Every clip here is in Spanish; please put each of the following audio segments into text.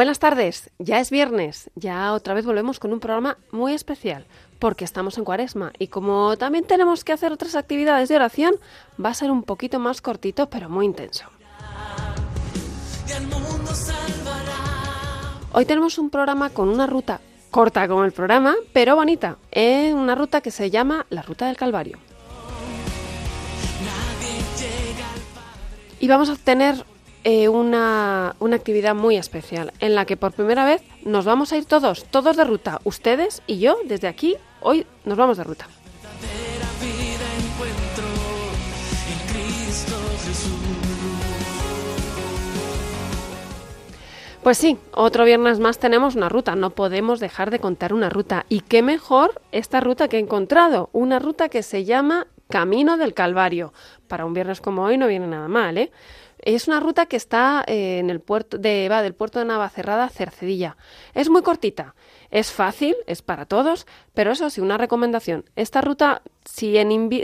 Buenas tardes, ya es viernes, ya otra vez volvemos con un programa muy especial, porque estamos en cuaresma y como también tenemos que hacer otras actividades de oración, va a ser un poquito más cortito, pero muy intenso. Hoy tenemos un programa con una ruta corta como el programa, pero bonita, eh, una ruta que se llama la Ruta del Calvario. Y vamos a tener eh, una, una actividad muy especial en la que por primera vez nos vamos a ir todos, todos de ruta, ustedes y yo, desde aquí, hoy nos vamos de ruta. Pues sí, otro viernes más tenemos una ruta, no podemos dejar de contar una ruta. Y qué mejor esta ruta que he encontrado, una ruta que se llama Camino del Calvario. Para un viernes como hoy no viene nada mal, ¿eh? Es una ruta que está eh, en el puerto de, va del puerto de Navacerrada a Cercedilla. Es muy cortita, es fácil, es para todos, pero eso sí, una recomendación. Esta ruta, si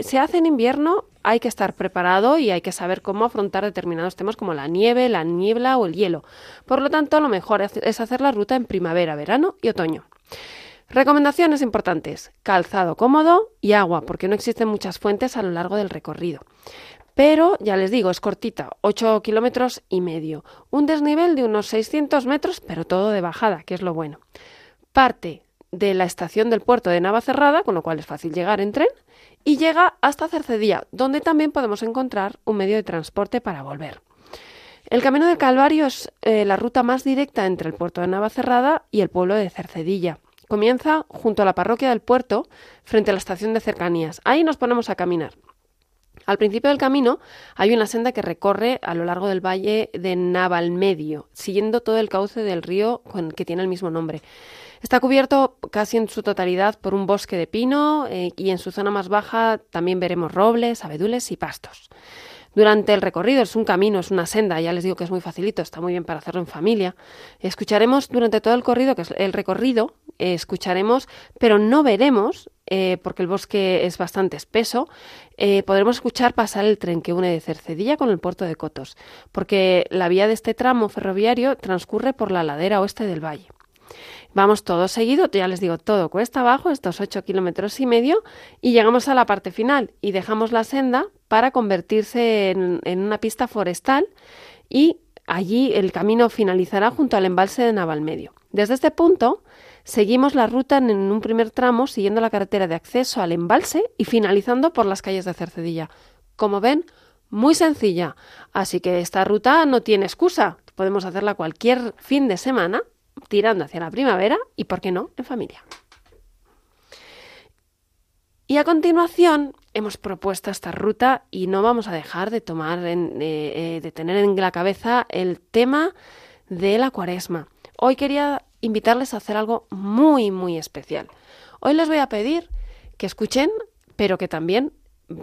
se hace en invierno, hay que estar preparado y hay que saber cómo afrontar determinados temas como la nieve, la niebla o el hielo. Por lo tanto, lo mejor es hacer la ruta en primavera, verano y otoño. Recomendaciones importantes. Calzado cómodo y agua, porque no existen muchas fuentes a lo largo del recorrido. Pero, ya les digo, es cortita, 8 kilómetros y medio. Un desnivel de unos 600 metros, pero todo de bajada, que es lo bueno. Parte de la estación del puerto de Navacerrada, con lo cual es fácil llegar en tren, y llega hasta Cercedilla, donde también podemos encontrar un medio de transporte para volver. El Camino del Calvario es eh, la ruta más directa entre el puerto de Navacerrada y el pueblo de Cercedilla. Comienza junto a la parroquia del puerto, frente a la estación de cercanías. Ahí nos ponemos a caminar. Al principio del camino hay una senda que recorre a lo largo del valle de Navalmedio, siguiendo todo el cauce del río con- que tiene el mismo nombre. Está cubierto casi en su totalidad por un bosque de pino eh, y en su zona más baja también veremos robles, abedules y pastos. Durante el recorrido es un camino, es una senda, ya les digo que es muy facilito, está muy bien para hacerlo en familia. Escucharemos durante todo el recorrido, que es el recorrido, eh, escucharemos, pero no veremos, eh, porque el bosque es bastante espeso, eh, podremos escuchar pasar el tren que une de Cercedilla con el puerto de Cotos, porque la vía de este tramo ferroviario transcurre por la ladera oeste del valle. Vamos todo seguido, ya les digo, todo cuesta abajo, estos 8 kilómetros y medio, y llegamos a la parte final y dejamos la senda para convertirse en, una pista forestal y allí el camino finalizará junto al embalse de Navalmedio. Desde este punto seguimos la ruta en un primer tramo siguiendo la carretera de acceso al embalse y finalizando por las calles de Cercedilla. Como ven, muy sencilla, así que esta ruta no tiene excusa. Podemos hacerla cualquier fin de semana tirando hacia la primavera y, ¿por qué no?, en familia. Y a continuación hemos propuesto esta ruta y no vamos a dejar de tomar, en- eh, eh, de tener en la cabeza el tema de la cuaresma. Hoy quería invitarles a hacer algo muy, muy especial. Hoy les voy a pedir que escuchen, pero que también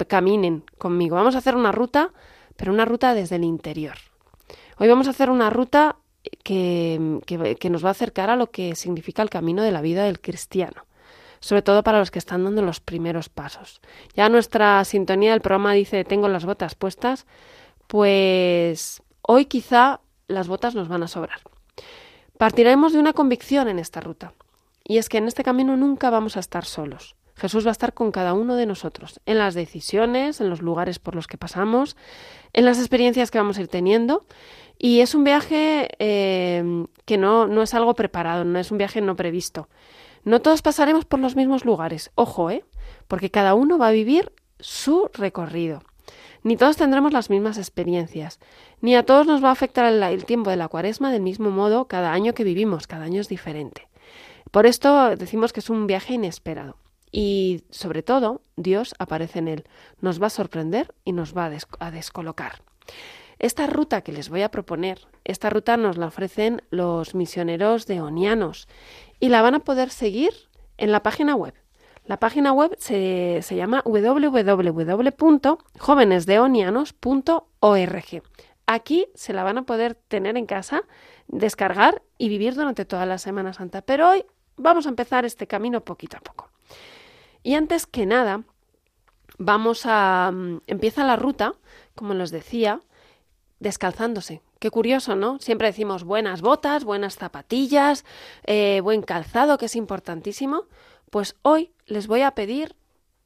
caminen conmigo. Vamos a hacer una ruta, pero una ruta desde el interior. Hoy vamos a hacer una ruta que, nos va a acercar a lo que significa el camino de la vida del cristiano, sobre todo para los que están dando los primeros pasos. Ya nuestra sintonía del programa dice tengo las botas puestas, pues hoy quizá las botas nos van a sobrar. Partiremos de una convicción en esta ruta, y es que en este camino nunca vamos a estar solos. Jesús va a estar con cada uno de nosotros, en las decisiones, en los lugares por los que pasamos, en las experiencias que vamos a ir teniendo. Y es un viaje eh, que no, no es algo preparado, no es un viaje no previsto. No todos pasaremos por los mismos lugares, ojo, ¿eh? Porque cada uno va a vivir su recorrido. Ni todos tendremos las mismas experiencias, ni a todos nos va a afectar el, tiempo de la cuaresma del mismo modo cada año que vivimos, cada año es diferente. Por esto decimos que es un viaje inesperado. Y sobre todo, Dios aparece en él, nos va a sorprender y nos va a descolocar. Esta ruta que les voy a proponer, esta ruta nos la ofrecen los misioneros de Onianos y la van a poder seguir en la página web. La página web se, se llama www.jovenesdeonianos.org. Aquí se la van a poder tener en casa, descargar y vivir durante toda la Semana Santa. Pero hoy vamos a empezar este camino poquito a poco. Y antes que nada, vamos a... mm, empieza la ruta, como les decía, descalzándose. Qué curioso, ¿no? Siempre decimos buenas botas, buenas zapatillas, eh, buen calzado, que es importantísimo. Pues hoy les voy a pedir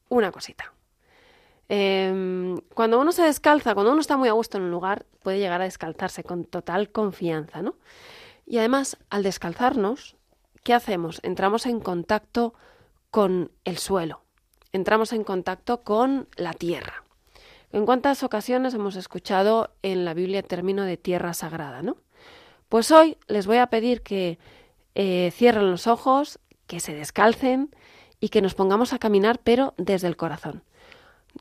una cosita. Em, cuando uno se descalza, cuando uno está muy a gusto en un lugar, puede llegar a descalzarse con total confianza, ¿no? Y además, al descalzarnos, ¿qué hacemos? Entramos en contacto con el suelo, entramos en contacto con la tierra. ¿En cuántas ocasiones hemos escuchado en la Biblia el término de tierra sagrada, no? Pues hoy les voy a pedir que eh, cierren los ojos, que se descalcen y que nos pongamos a caminar, pero desde el corazón.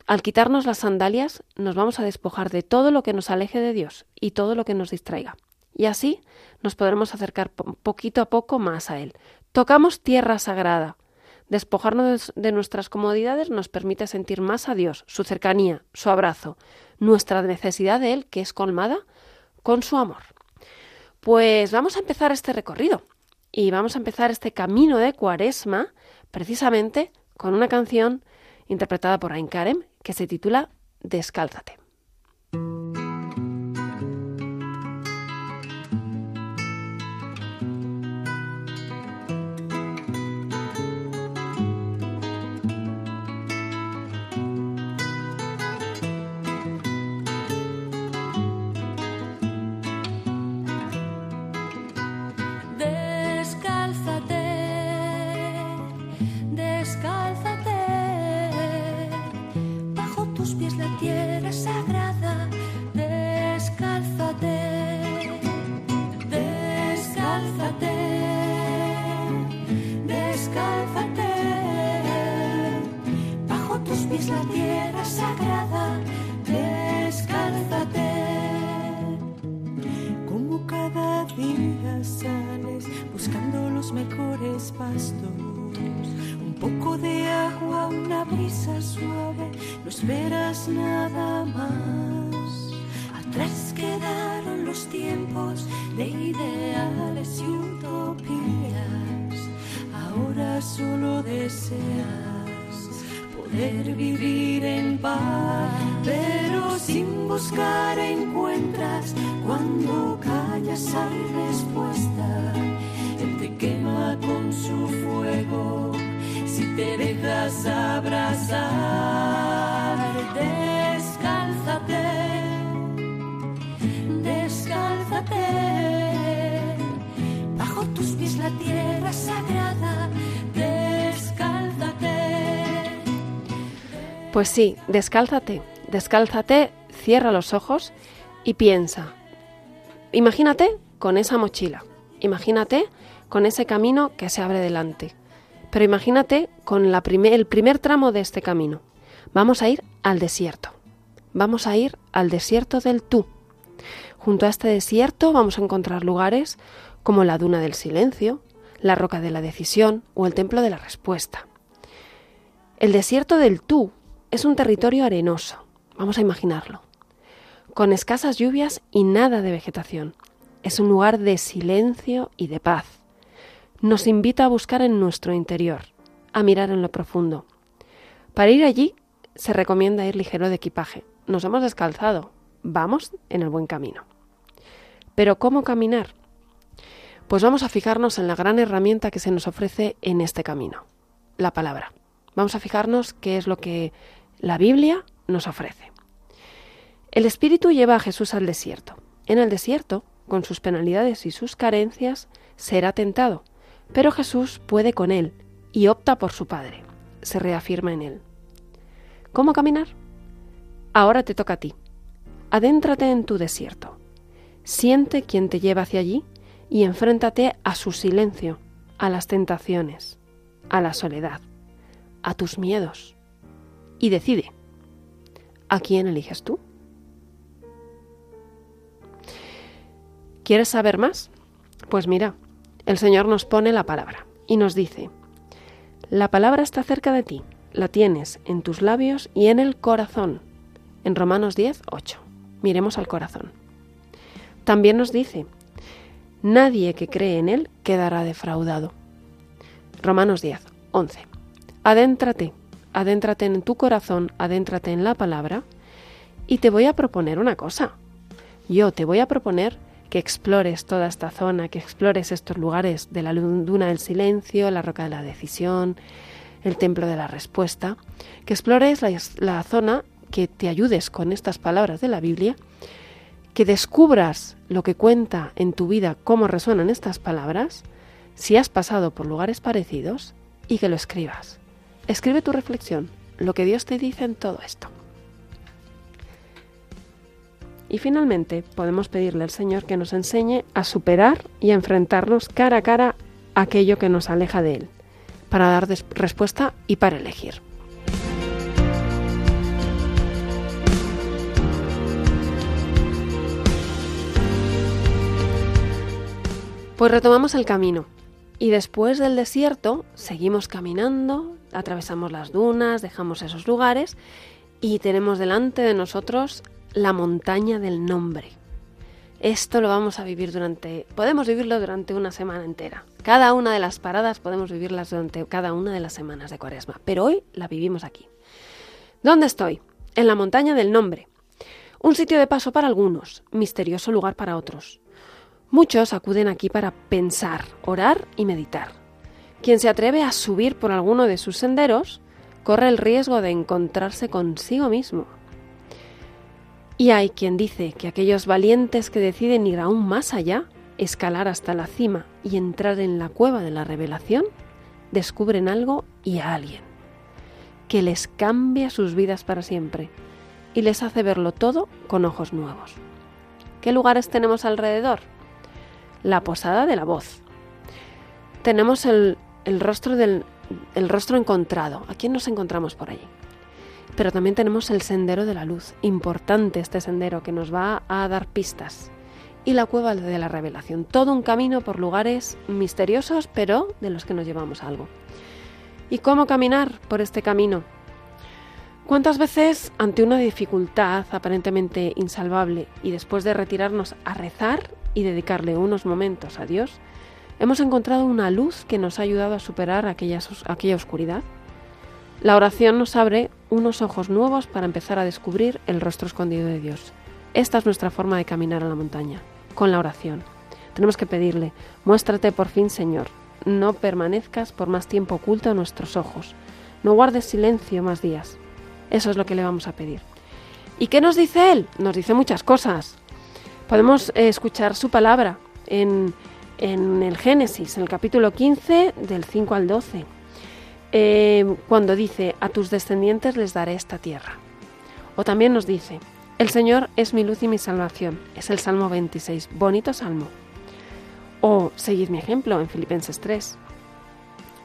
Al quitarnos las sandalias, nos vamos a despojar de todo lo que nos aleje de Dios y todo lo que nos distraiga. Y así nos podremos acercar po- poquito a poco más a Él. Tocamos tierra sagrada. Despojarnos de nuestras comodidades nos permite sentir más a Dios, su cercanía, su abrazo, nuestra necesidad de Él, que es colmada con su amor. Pues vamos a empezar este recorrido y vamos a empezar este camino de cuaresma precisamente con una canción interpretada por Ain Karem que se titula Descálzate. Pues sí, descálzate, descálzate, cierra los ojos y piensa. Imagínate con esa mochila, imagínate con ese camino que se abre delante, pero imagínate con el primer tramo de este camino. Vamos a ir al desierto, vamos a ir al desierto del tú. Junto a este desierto vamos a encontrar lugares como la duna del silencio, la roca de la decisión o el templo de la respuesta. El desierto del tú es un territorio arenoso, vamos a imaginarlo, con escasas lluvias y nada de vegetación. Es un lugar de silencio y de paz. Nos invita a buscar en nuestro interior, a mirar en lo profundo. Para ir allí se recomienda ir ligero de equipaje. Nos hemos descalzado, vamos en el buen camino. Pero ¿cómo caminar? Pues vamos a fijarnos en la gran herramienta que se nos ofrece en este camino, la palabra. Vamos a fijarnos qué es lo que la Biblia nos ofrece. El Espíritu lleva a Jesús al desierto. En el desierto, con sus penalidades y sus carencias, será tentado, pero Jesús puede con él y opta por su Padre. Se reafirma en él. ¿Cómo caminar? Ahora te toca a ti. Adéntrate en tu desierto. Siente quién te lleva hacia allí y enfréntate a su silencio, a las tentaciones, a la soledad, a tus miedos. Y decide, ¿a quién eliges tú? ¿Quieres saber más? Pues mira, el Señor nos pone la palabra y nos dice, La palabra está cerca de ti, la tienes en tus labios y en el corazón. En Romanos 10, 8. Miremos al corazón. También nos dice, nadie que cree en él quedará defraudado. Romanos 10, 11. Adéntrate, adéntrate en tu corazón, adéntrate en la palabra y te voy a proponer una cosa. Yo te voy a proponer que explores toda esta zona, que explores estos lugares de la luna del silencio, la roca de la decisión, el templo de la respuesta, que explores la, la zona, que te ayudes con estas palabras de la Biblia, que descubras lo que cuenta en tu vida, cómo resuenan estas palabras, si has pasado por lugares parecidos, y que lo escribas. Escribe tu reflexión, lo que Dios te dice en todo esto. Y finalmente podemos pedirle al Señor que nos enseñe a superar y a enfrentarnos cara a cara a aquello que nos aleja de Él, para dar respuesta y para elegir. Pues retomamos el camino y después del desierto seguimos caminando, atravesamos las dunas, dejamos esos lugares y tenemos delante de nosotros la montaña del nombre. Esto lo vamos a vivir durante, podemos vivirlo durante una semana entera. Cada una de las paradas podemos vivirlas durante cada una de las semanas de Cuaresma, pero hoy la vivimos aquí. ¿Dónde estoy? En la montaña del nombre. Un sitio de paso para algunos, misterioso lugar para otros. Muchos acuden aquí para pensar, orar y meditar. Quien se atreve a subir por alguno de sus senderos corre el riesgo de encontrarse consigo mismo, y hay quien dice que aquellos valientes que deciden ir aún más allá, escalar hasta la cima y entrar en la cueva de la revelación, descubren algo y a alguien, que les cambia sus vidas para siempre y les hace verlo todo con ojos nuevos. ¿Qué lugares tenemos alrededor? La posada de la voz. Tenemos el, rostro del el rostro encontrado. ¿A quién nos encontramos por allí? pero también tenemos el Sendero de la Luz, importante este sendero que nos va a dar pistas, y la Cueva de la Revelación, todo un camino por lugares misteriosos, pero de los que nos llevamos algo. ¿Y cómo caminar por este camino? ¿Cuántas veces ante una dificultad aparentemente insalvable y después de retirarnos a rezar y dedicarle unos momentos a Dios, hemos encontrado una luz que nos ha ayudado a superar aquella, aquella oscuridad? La oración nos abre unos ojos nuevos para empezar a descubrir el rostro escondido de Dios. Esta es nuestra forma de caminar a la montaña, con la oración. Tenemos que pedirle, muéstrate por fin, Señor. No permanezcas por más tiempo oculto a nuestros ojos. No guardes silencio más días. Eso es lo que le vamos a pedir. ¿Y qué nos dice Él? Nos dice muchas cosas. Podemos eh, escuchar su palabra en, en el Génesis, en el capítulo 15, del 5 al 12 eh, cuando dice, a tus descendientes les daré esta tierra. O también nos dice, el Señor es mi luz y mi salvación. Es el Salmo 26, bonito salmo. O seguid mi ejemplo en Filipenses 3.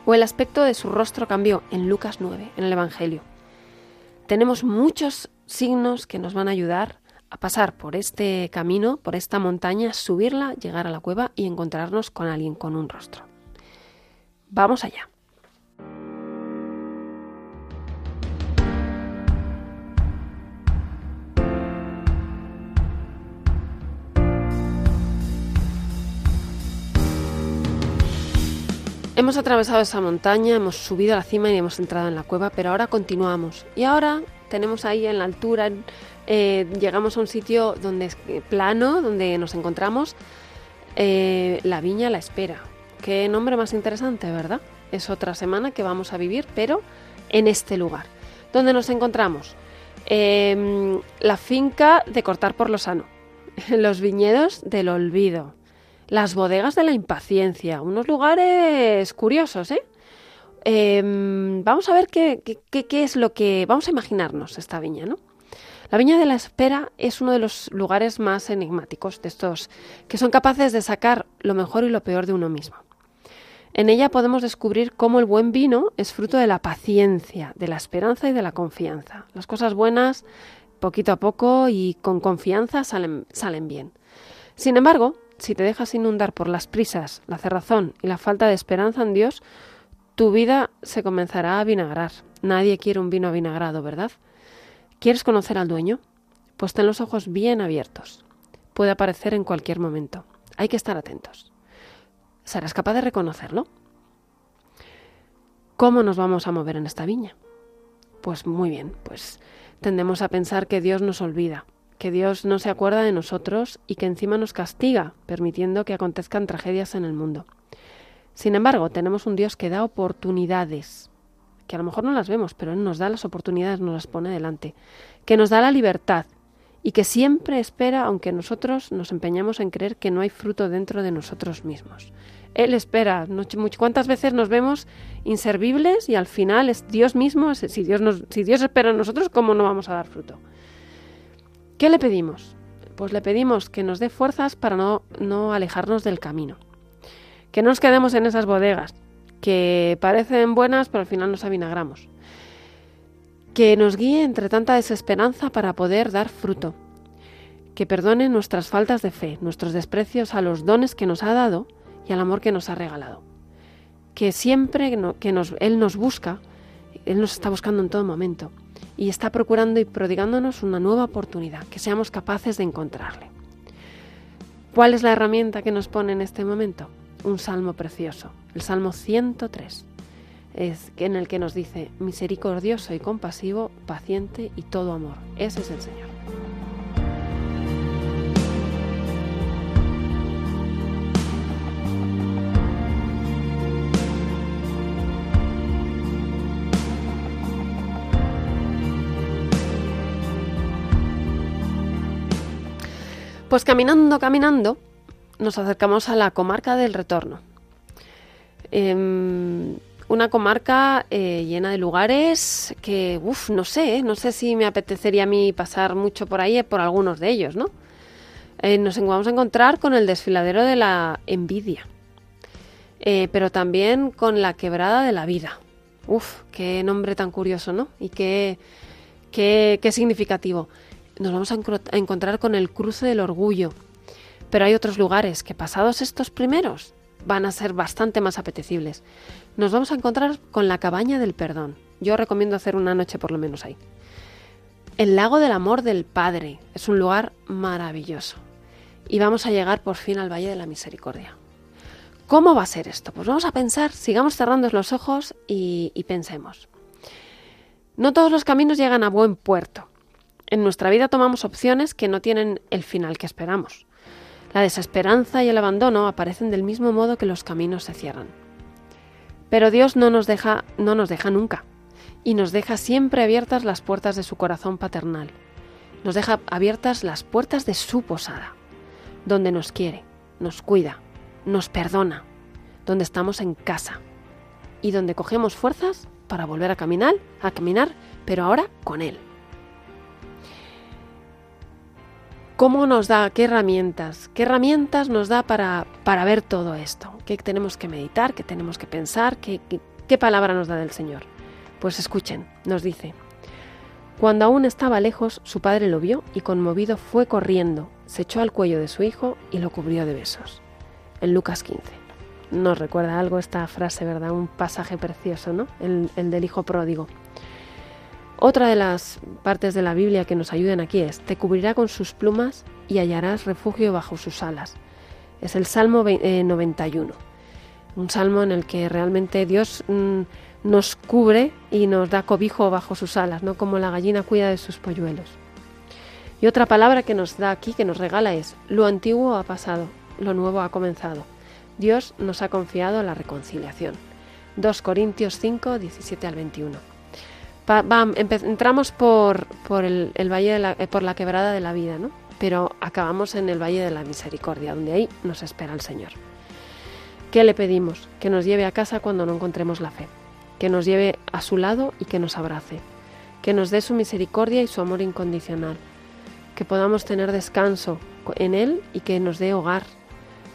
O el aspecto de su rostro cambió en Lucas 9, en el Evangelio. Tenemos muchos signos que nos van a ayudar a pasar por este camino, por esta montaña, subirla, llegar a la cueva y encontrarnos con alguien con un rostro. Vamos allá. Hemos atravesado esa montaña, hemos subido a la cima y hemos entrado en la cueva, pero ahora continuamos. Y ahora tenemos ahí en la altura, eh, llegamos a un sitio donde es plano, donde nos encontramos eh, la viña la espera. Qué nombre más interesante, ¿verdad? Es otra semana que vamos a vivir, pero en este lugar. ¿Dónde nos encontramos? Em, la finca de cortar por lo sano, los viñedos del olvido, las bodegas de la impaciencia, unos lugares curiosos, ¿eh? Em, vamos a ver qué, qué, es lo que... Vamos a imaginarnos esta viña, ¿no? La viña de la espera es uno de los lugares más enigmáticos de estos, que son capaces de sacar lo mejor y lo peor de uno mismo. En ella podemos descubrir cómo el buen vino es fruto de la paciencia, de la esperanza y de la confianza. Las cosas buenas, poquito a poco y con confianza, salen, bien. Sin embargo, si te dejas inundar por las prisas, la cerrazón y la falta de esperanza en Dios, tu vida se comenzará a vinagrar. Nadie quiere un vino avinagrado, ¿verdad? ¿Quieres conocer al dueño? Pues ten los ojos bien abiertos. Puede aparecer en cualquier momento. Hay que estar atentos. ¿Serás capaz de reconocerlo? ¿Cómo nos vamos a mover en esta viña? Pues muy bien, pues tendemos a pensar que Dios nos olvida, que Dios no se acuerda de nosotros y que encima nos castiga, permitiendo que acontezcan tragedias en el mundo. Sin embargo, tenemos un Dios que da oportunidades, que a lo mejor no las vemos, pero Él nos da las oportunidades, nos las pone delante, que nos da la libertad y que siempre espera, aunque nosotros nos empeñamos en creer que no hay fruto dentro de nosotros mismos. Él espera. ¿Cuántas veces nos vemos inservibles y al final es Dios mismo? Si Dios, espera en nosotros, ¿cómo no vamos a dar fruto? ¿Qué le pedimos? Pues le pedimos que nos dé fuerzas para no, no alejarnos del camino. Que no nos quedemos en esas bodegas, que parecen buenas, pero al final nos avinagramos. Que nos guíe entre tanta desesperanza para poder dar fruto. Que perdone nuestras faltas de fe, nuestros desprecios a los dones que nos ha dado y al amor que nos ha regalado. Que siempre que nos, Él nos busca, Él nos está buscando en todo momento y está procurando y prodigándonos una nueva oportunidad, que seamos capaces de encontrarle. ¿Cuál es la herramienta que nos pone en este momento? Un salmo precioso, el Salmo 103, es en el que nos dice, misericordioso y compasivo, paciente y todo amor. Ese es el Señor. Pues caminando, caminando, nos acercamos a la comarca del retorno. Em, una comarca eh, llena de lugares que, uff, no sé, no sé si me apetecería a mí pasar mucho por ahí, por algunos de ellos, ¿no? Eh, nos vamos a encontrar con el desfiladero de la envidia, eh, pero también con la quebrada de la vida. Uf, qué nombre tan curioso, ¿no? Y qué, qué, qué significativo nos vamos a, encontrar con el cruce del orgullo. Pero hay otros lugares que pasados estos primeros van a ser bastante más apetecibles. Nos vamos a encontrar con la cabaña del perdón. Yo recomiendo hacer una noche por lo menos ahí. El lago del amor del Padre es un lugar maravilloso. Y vamos a llegar por fin al Valle de la Misericordia. ¿Cómo va a ser esto? Pues vamos a pensar, sigamos cerrando los ojos y pensemos. No todos los caminos llegan a buen puerto. En nuestra vida tomamos opciones que no tienen el final que esperamos. La desesperanza y el abandono aparecen del mismo modo que los caminos se cierran. Pero Dios no nos deja, no nos deja nunca, y nos deja siempre abiertas las puertas de su corazón paternal. Nos deja abiertas las puertas de su posada, donde nos quiere, nos cuida, nos perdona, donde estamos en casa y donde cogemos fuerzas para volver a caminar, a caminar, pero ahora con él. ¿Cómo nos da? ¿Qué herramientas? ¿Qué herramientas nos da para, para ver todo esto? ¿Qué tenemos que meditar? ¿Qué tenemos que pensar? ¿Qué, palabra nos da del Señor? Pues escuchen, nos dice, cuando aún estaba lejos, su padre lo vio y conmovido fue corriendo, se echó al cuello de su hijo y lo cubrió de besos. En Lucas 15. Nos recuerda algo esta frase, ¿verdad? Un pasaje precioso, ¿no? El del hijo pródigo. Otra de las partes de la Biblia que nos ayudan aquí es, te cubrirá con sus plumas y hallarás refugio bajo sus alas. Es el Salmo 91, eh, un salmo en el que realmente Dios mm, nos cubre y nos da cobijo bajo sus alas, no como la gallina cuida de sus polluelos. Y otra palabra que nos da aquí, que nos regala es, lo antiguo ha pasado, lo nuevo ha comenzado. Dios nos ha confiado la reconciliación. 2 Corintios 5, 17 al 21 entramos por, el, valle de la, eh, por la quebrada de la vida, ¿no? Pero acabamos en el valle de la misericordia, donde ahí nos espera el Señor. ¿Qué le pedimos? Que nos lleve a casa cuando no encontremos la fe, que nos lleve a su lado y que nos abrace, que nos dé su misericordia y su amor incondicional, que podamos tener descanso en Él y que nos dé hogar,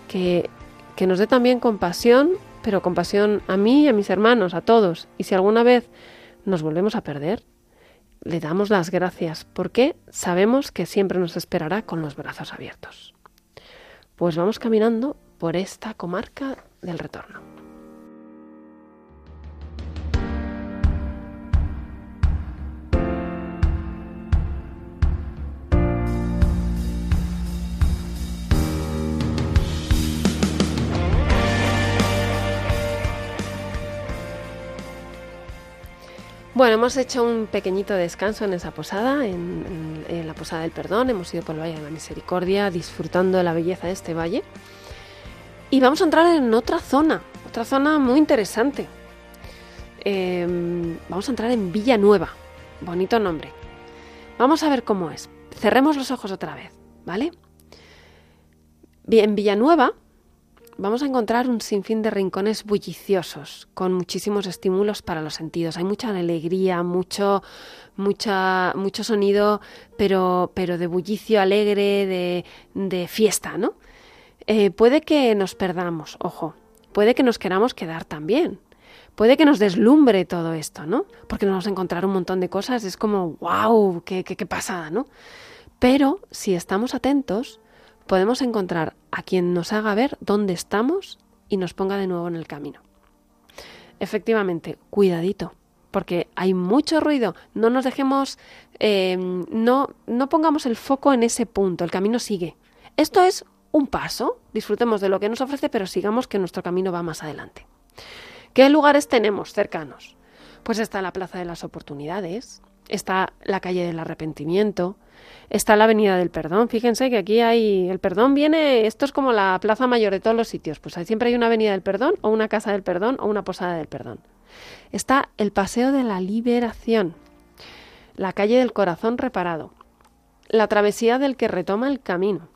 que, que nos dé también compasión, pero compasión a mí a mis hermanos, a todos. Y si alguna vez nos volvemos a perder, le damos las gracias porque sabemos que siempre nos esperará con los brazos abiertos. Pues vamos caminando por esta comarca del retorno. Bueno, hemos hecho un pequeñito descanso en esa posada, en, la posada del perdón. Hemos ido por el Valle de la Misericordia, disfrutando de la belleza de este valle. Y vamos a entrar en otra zona, otra zona muy interesante. Eh, vamos a entrar en Villanueva. Bonito nombre. Vamos a ver cómo es. Cerremos los ojos otra vez, ¿vale? En Villanueva vamos a encontrar un sinfín de rincones bulliciosos, con muchísimos estímulos para los sentidos. Hay mucha alegría, mucho, mucha, mucho sonido, pero, pero de bullicio alegre, de, de fiesta, ¿no? Eh, puede que nos perdamos, ojo, puede que nos queramos quedar también. Puede que nos deslumbre todo esto, ¿no? Porque nos vamos a encontrar un montón de cosas, es como, wow, qué, qué, qué pasada, ¿no? Pero si estamos atentos, podemos encontrar a quien nos haga ver dónde estamos y nos ponga de nuevo en el camino. Efectivamente, cuidadito, porque hay mucho ruido. No nos dejemos, eh, no, no pongamos el foco en ese punto, el camino sigue. Esto es un paso, disfrutemos de lo que nos ofrece, pero sigamos que nuestro camino va más adelante. ¿Qué lugares tenemos cercanos? Pues está la Plaza de las Oportunidades, está la calle del Arrepentimiento, está la Avenida del Perdón. Fíjense que aquí hay el perdón viene, esto es como la Plaza Mayor de todos los sitios, pues hay, siempre hay una Avenida del Perdón o una Casa del Perdón o una Posada del Perdón. Está el Paseo de la Liberación, la calle del Corazón Reparado, la travesía del que retoma el camino,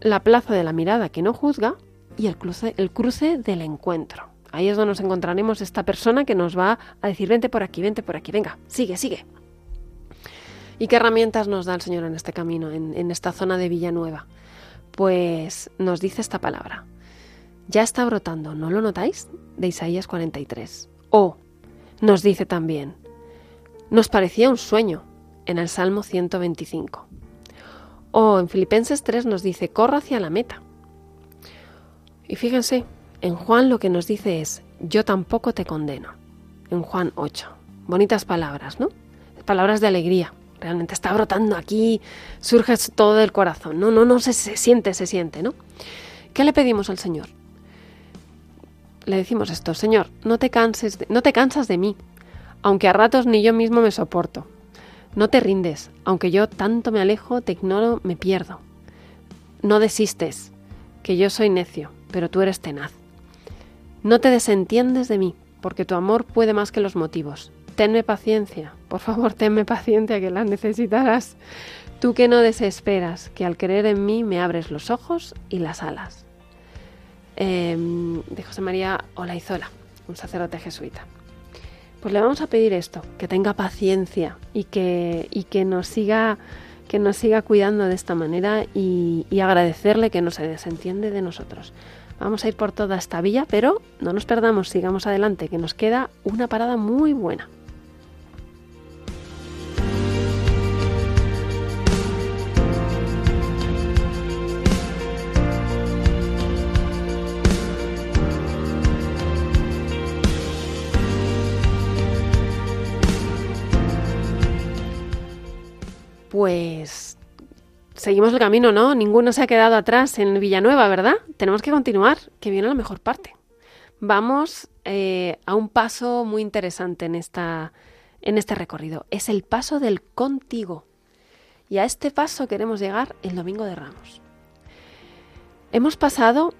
la Plaza de la Mirada que no juzga y el cruce, el cruce del encuentro. Ahí es donde nos encontraremos esta persona que nos va a decir, vente por aquí, vente por aquí, venga, sigue, sigue. ¿Y qué herramientas nos da el Señor en este camino, en, esta zona de Villanueva? Pues nos dice esta palabra. Ya está brotando, ¿no lo notáis? De Isaías 43. O nos dice también, nos parecía un sueño en el Salmo 125. O en Filipenses 3 nos dice, corra hacia la meta. Y fíjense, en Juan lo que nos dice es, yo tampoco te condeno. En Juan 8. Bonitas palabras, ¿no? Palabras de alegría. Realmente está brotando aquí, surge todo del corazón. No, no, no, se, se siente, se siente, ¿no? ¿Qué le pedimos al Señor? Le decimos esto, Señor, no te canses, no te cansas de mí, aunque a ratos ni yo mismo me soporto. No te rindes, aunque yo tanto me alejo, te ignoro, me pierdo. No desistes, que yo soy necio, pero tú eres tenaz. No te desentiendes de mí, porque tu amor puede más que los motivos. Tenme paciencia, por favor, tenme paciencia que la necesitarás. Tú que no desesperas, que al creer en mí me abres los ojos y las alas. Eh, de José María Olaizola, un sacerdote jesuita. Pues le vamos a pedir esto, que tenga paciencia y que, y que nos siga que nos siga cuidando de esta manera y agradecerle que no se desentiende de nosotros. Vamos a ir por toda esta villa, pero no nos perdamos, sigamos adelante, que nos queda una parada muy buena. Pues seguimos el camino, ¿no? Ninguno se ha quedado atrás en Villanueva, ¿verdad? Tenemos que continuar, que viene la mejor parte. Vamos eh, a un paso muy interesante en, esta, en este recorrido. Es el paso del contigo. Y a este paso queremos llegar el domingo de Ramos. Hemos pasado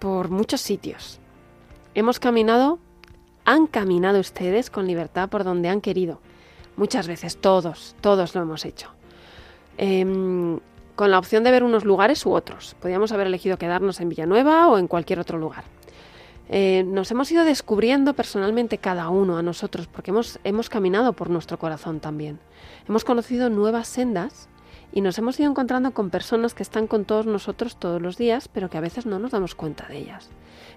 por muchos sitios. Hemos caminado, han caminado ustedes con libertad por donde han querido. Muchas veces, todos, todos lo hemos hecho. Em, con la opción de ver unos lugares u otros. Podíamos haber elegido quedarnos en Villanueva o en cualquier otro lugar. Eh, nos hemos ido descubriendo personalmente cada uno a nosotros, porque hemos, hemos caminado por nuestro corazón también. Hemos conocido nuevas sendas y nos hemos ido encontrando con personas que están con todos nosotros todos los días, pero que a veces no nos damos cuenta de ellas.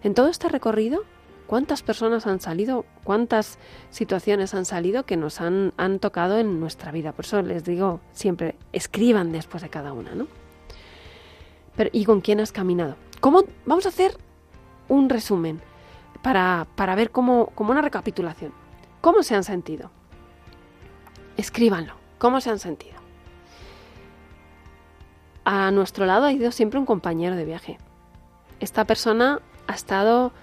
En todo este recorrido, ¿cuántas personas han salido? ¿Cuántas situaciones han salido que nos han, han tocado en nuestra vida? Por eso les digo siempre, escriban después de cada una, ¿no? ¿Y con quién has caminado? ¿Cómo? Vamos a hacer un resumen para, para ver cómo, como una recapitulación. ¿Cómo se han sentido? Escríbanlo. ¿Cómo se han sentido? A nuestro lado ha ido siempre un compañero de viaje. Esta persona ha estado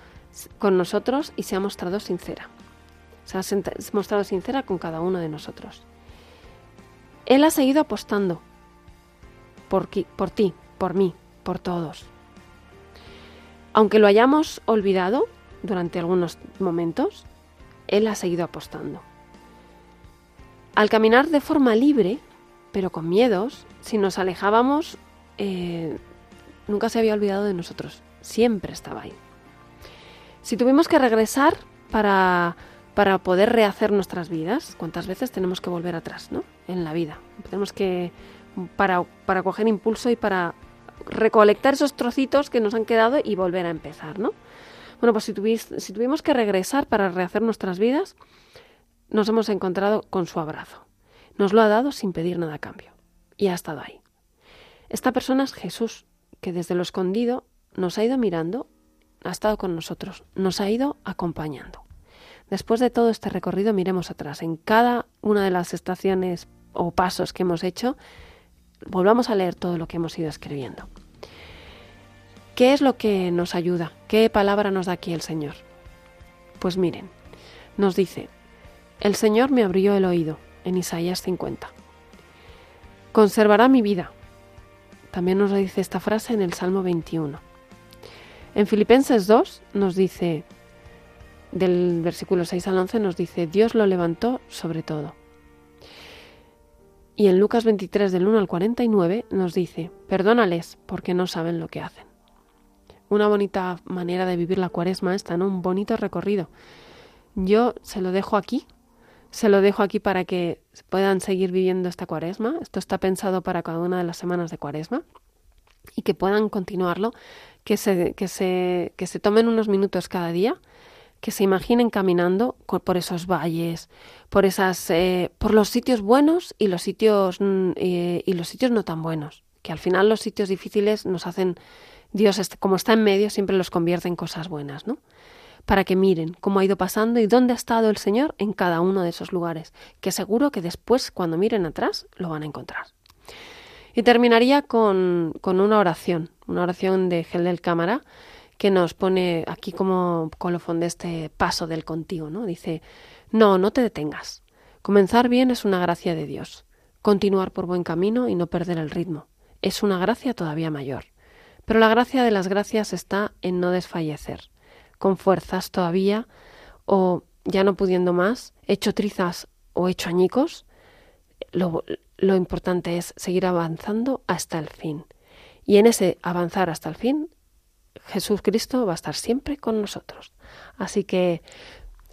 con nosotros y se ha mostrado sincera. Se ha mostrado sincera con cada uno de nosotros. Él ha seguido apostando por, ti, por mí, por todos. Aunque lo hayamos olvidado durante algunos momentos, Él ha seguido apostando. Al caminar de forma libre, pero con miedos, si nos alejábamos, eh, nunca se había olvidado de nosotros, siempre estaba ahí. Si tuvimos que regresar para, para poder rehacer nuestras vidas, ¿cuántas veces tenemos que volver atrás ¿no? en la vida? Tenemos que, para, para coger impulso y para recolectar esos trocitos que nos han quedado y volver a empezar, ¿no? Bueno, pues si, si tuvimos que regresar para rehacer nuestras vidas, nos hemos encontrado con su abrazo. Nos lo ha dado sin pedir nada a cambio. Y ha estado ahí. Esta persona es Jesús, que desde lo escondido nos ha ido mirando, ha estado con nosotros, nos ha ido acompañando. Después de todo este recorrido, miremos atrás. En cada una de las estaciones o pasos que hemos hecho, volvamos a leer todo lo que hemos ido escribiendo. ¿Qué es lo que nos ayuda? ¿Qué palabra nos da aquí el Señor? Pues miren, nos dice, el Señor me abrió el oído en Isaías 50. Conservará mi vida. También nos dice esta frase en el Salmo 21. En Filipenses 2 nos dice, del versículo 6 al 11 nos dice, Dios lo levantó sobre todo. Y en Lucas 23 del 1 al 49 nos dice, perdónales porque no saben lo que hacen. Una bonita manera de vivir la cuaresma esta, ¿no? Un bonito recorrido. Yo se lo dejo aquí, se lo dejo aquí para que puedan seguir viviendo esta cuaresma. Esto está pensado para cada una de las semanas de cuaresma y que puedan continuarlo, que se, que se, que se tomen unos minutos cada día que se imaginen caminando por esos valles, por esas, eh, por los sitios buenos y los sitios mm, y los sitios no tan buenos. Que al final los sitios difíciles nos hacen Dios como está en medio siempre los convierte en cosas buenas, ¿no? Para que miren cómo ha ido pasando y dónde ha estado el Señor en cada uno de esos lugares, que seguro que después cuando miren atrás lo van a encontrar. Y terminaría con, con una oración, una oración de Gel del Cámara, que nos pone aquí como colofón de este paso del contigo, ¿no? Dice, no, no te detengas. Comenzar bien es una gracia de Dios. Continuar por buen camino y no perder el ritmo. Es una gracia todavía mayor. Pero la gracia de las gracias está en no desfallecer. Con fuerzas todavía o ya no pudiendo más, hecho trizas o hecho añicos, lo, lo importante es seguir avanzando hasta el fin. Y en ese avanzar hasta el fin Jesús Cristo va a estar siempre con nosotros. Así que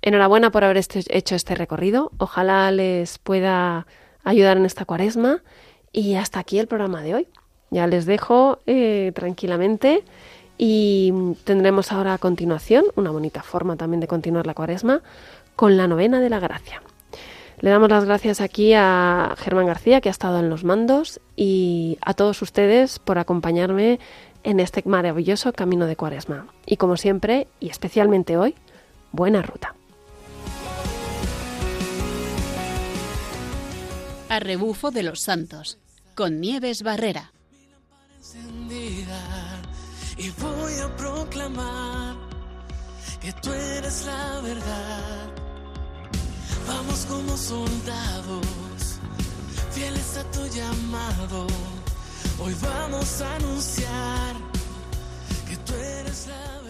enhorabuena por haber este, hecho este recorrido. Ojalá les pueda ayudar en esta cuaresma. Y hasta aquí el programa de hoy. Ya les dejo eh, tranquilamente y tendremos ahora a continuación una bonita forma también de continuar la cuaresma con la novena de la gracia. Le damos las gracias aquí a Germán García, que ha estado en los mandos, y a todos ustedes por acompañarme en este maravilloso camino de cuaresma. Y como siempre, y especialmente hoy, buena ruta. A rebufo de los santos, con Nieves Barrera. Y voy a proclamar que tú eres la verdad. Vamos como soldados, fieles a tu llamado. Hoy vamos a anunciar que tú eres la